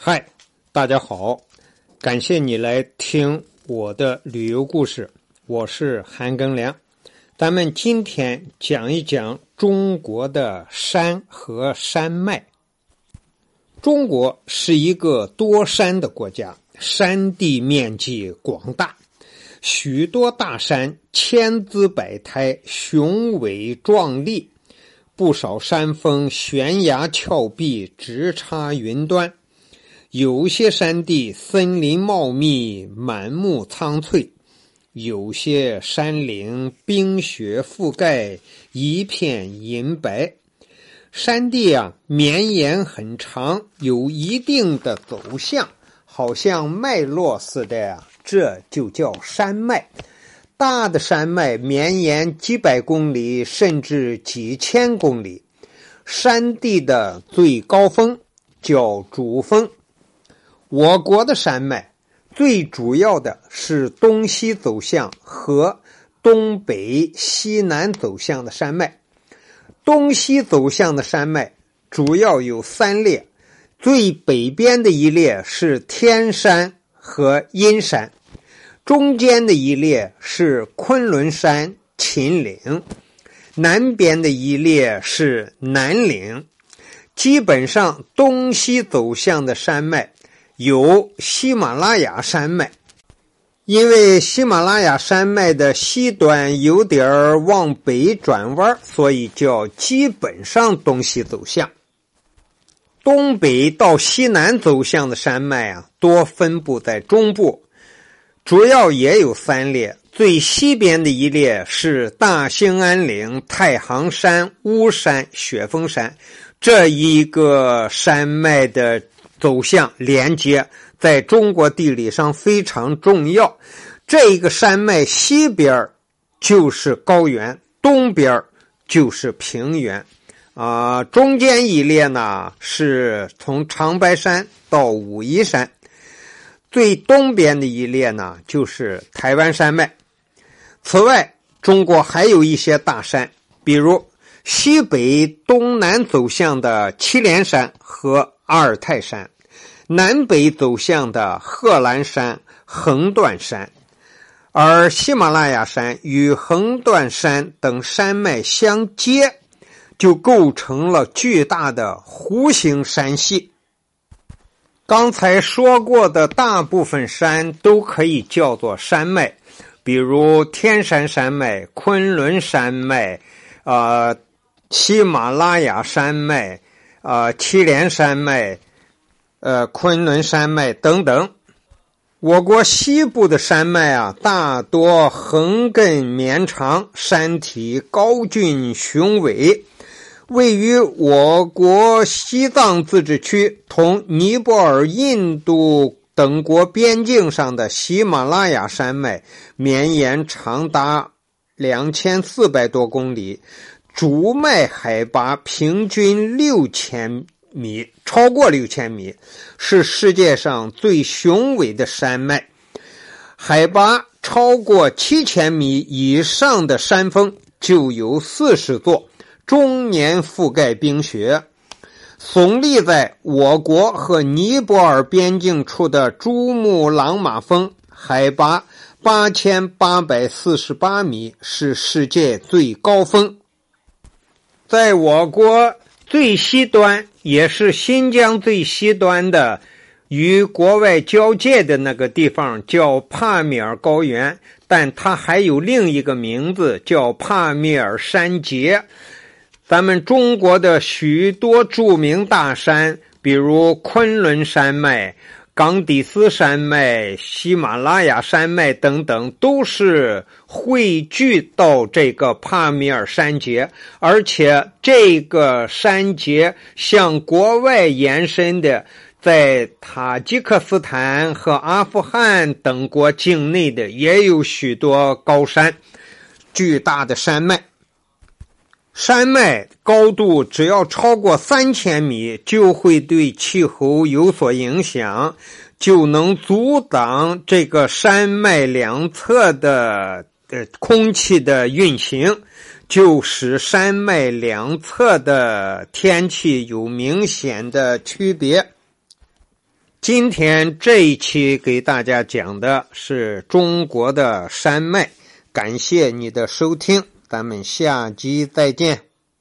嗨，大家好，感谢你来听我的旅游故事，我是韩庚良。咱们今天讲一讲中国的山和山脉。中国是一个多山的国家，山地面积广大，许多大山千姿百态，雄伟壮丽，不少山峰悬崖峭壁，直插云端。有些山地森林茂密，满目苍翠；有些山岭冰雪覆盖，一片银白。山地啊，绵延很长，有一定的走向，好像脉络似的呀，这就叫山脉。大的山脉绵延几百公里，甚至几千公里。山地的最高峰叫主峰。我国的山脉最主要的是东西走向和东北西南走向的山脉。东西走向的山脉主要有三列，最北边的一列是天山和阴山，中间的一列是昆仑山、秦岭，南边的一列是南岭。基本上东西走向的山脉。有喜马拉雅山脉，因为喜马拉雅山脉的西端有点往北转弯，所以叫基本上东西走向。东北到西南走向的山脉啊，多分布在中部，主要也有三列。最西边的一列是大兴安岭、太行山、巫山、雪峰山这一个山脉的。走向连接，在中国地理上非常重要。这一个山脉西边就是高原，东边就是平原。啊，中间一列呢是从长白山到武夷山，最东边的一列呢就是台湾山脉。此外，中国还有一些大山，比如西北东南走向的祁连山和。阿尔泰山，南北走向的贺兰山、横断山，而喜马拉雅山与横断山等山脉相接，就构成了巨大的弧形山系。刚才说过的大部分山都可以叫做山脉，比如天山山脉、昆仑山脉、啊，喜马拉雅山脉。啊，祁连山脉、呃，昆仑山脉等等，我国西部的山脉啊，大多横亘绵长，山体高峻雄伟。位于我国西藏自治区同尼泊尔、印度等国边境上的喜马拉雅山脉，绵延长达两千四百多公里。主脉海拔平均六千米，超过六千米，是世界上最雄伟的山脉。海拔超过七千米以上的山峰就有四十座，终年覆盖冰雪。耸立在我国和尼泊尔边境处的珠穆朗玛峰，海拔八千八百四十八米，是世界最高峰。在我国最西端，也是新疆最西端的，与国外交界的那个地方叫帕米尔高原，但它还有另一个名字叫帕米尔山节。咱们中国的许多著名大山，比如昆仑山脉。冈底斯山脉、喜马拉雅山脉等等，都是汇聚到这个帕米尔山节，而且这个山节向国外延伸的，在塔吉克斯坦和阿富汗等国境内的也有许多高山，巨大的山脉。山脉高度只要超过三千米，就会对气候有所影响，就能阻挡这个山脉两侧的呃空气的运行，就使山脉两侧的天气有明显的区别。今天这一期给大家讲的是中国的山脉，感谢你的收听，咱们下集再见。